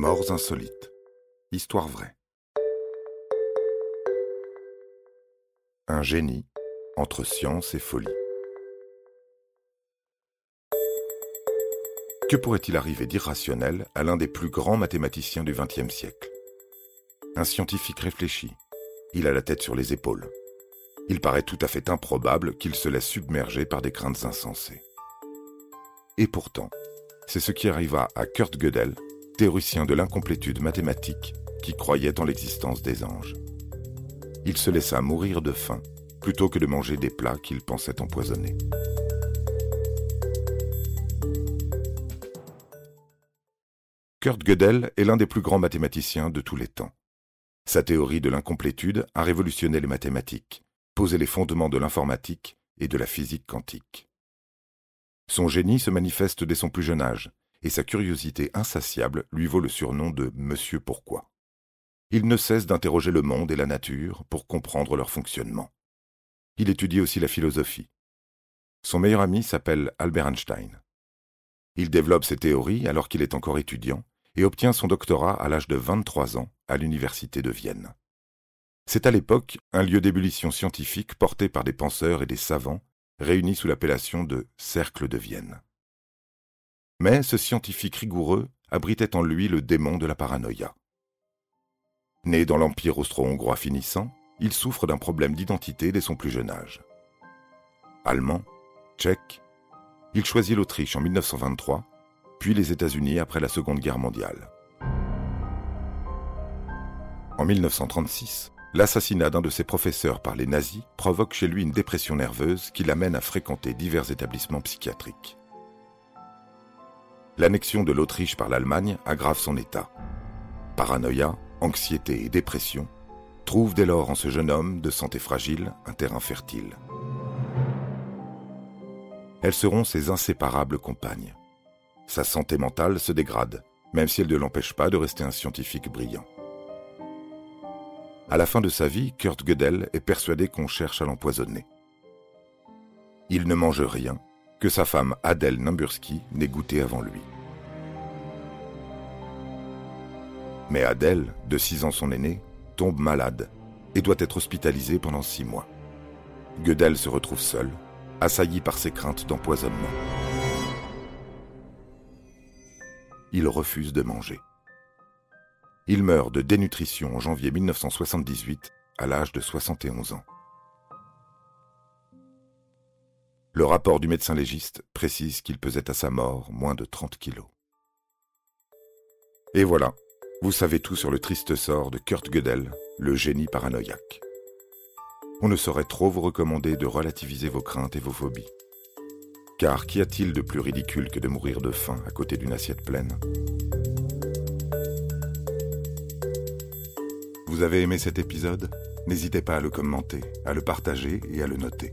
Morts insolites. Histoire vraie. Un génie entre science et folie. Que pourrait-il arriver d'irrationnel à l'un des plus grands mathématiciens du XXe siècle? Un scientifique réfléchi. Il a la tête sur les épaules. Il paraît tout à fait improbable qu'il se laisse submerger par des craintes insensées. Et pourtant, c'est ce qui arriva à Kurt Gödel, théoricien de l'incomplétude mathématique qui croyait en l'existence des anges. Il se laissa mourir de faim plutôt que de manger des plats qu'il pensait empoisonnés. Kurt Gödel est l'un des plus grands mathématiciens de tous les temps. Sa théorie de l'incomplétude a révolutionné les mathématiques, posé les fondements de l'informatique et de la physique quantique. Son génie se manifeste dès son plus jeune âge, et sa curiosité insatiable lui vaut le surnom de Monsieur Pourquoi. Il ne cesse d'interroger le monde et la nature pour comprendre leur fonctionnement. Il étudie aussi la philosophie. Son meilleur ami s'appelle Albert Einstein. Il développe ses théories alors qu'il est encore étudiant et obtient son doctorat à l'âge de 23 ans à l'université de Vienne. C'est à l'époque un lieu d'ébullition scientifique porté par des penseurs et des savants réunis sous l'appellation de Cercle de Vienne. Mais ce scientifique rigoureux abritait en lui le démon de la paranoïa. Né dans l'Empire austro-hongrois finissant, il souffre d'un problème d'identité dès son plus jeune âge. Allemand, tchèque, il choisit l'Autriche en 1923, puis les États-Unis après la Seconde Guerre mondiale. En 1936, L'assassinat d'un de ses professeurs par les nazis provoque chez lui une dépression nerveuse qui l'amène à fréquenter divers établissements psychiatriques. L'annexion de l'Autriche par l'Allemagne aggrave son état. Paranoïa, anxiété et dépression trouvent dès lors en ce jeune homme de santé fragile un terrain fertile. Elles seront ses inséparables compagnes. Sa santé mentale se dégrade, même si elle ne l'empêche pas de rester un scientifique brillant. À la fin de sa vie, Kurt Gödel est persuadé qu'on cherche à l'empoisonner. Il ne mange rien, que sa femme Adèle Nimbursky n'ait goûté avant lui. Mais Adèle, de 6 ans son aînée, tombe malade et doit être hospitalisée pendant six mois. Gödel se retrouve seul, assailli par ses craintes d'empoisonnement. Il refuse de manger. Il meurt de dénutrition en janvier 1978 à l'âge de 71 ans. Le rapport du médecin légiste précise qu'il pesait à sa mort moins de 30 kilos. Et voilà, vous savez tout sur le triste sort de Kurt Gödel, le génie paranoïaque. On ne saurait trop vous recommander de relativiser vos craintes et vos phobies. Car qu'y a-t-il de plus ridicule que de mourir de faim à côté d'une assiette pleine? Vous avez aimé cet épisode? N'hésitez pas à le commenter, à le partager et à le noter.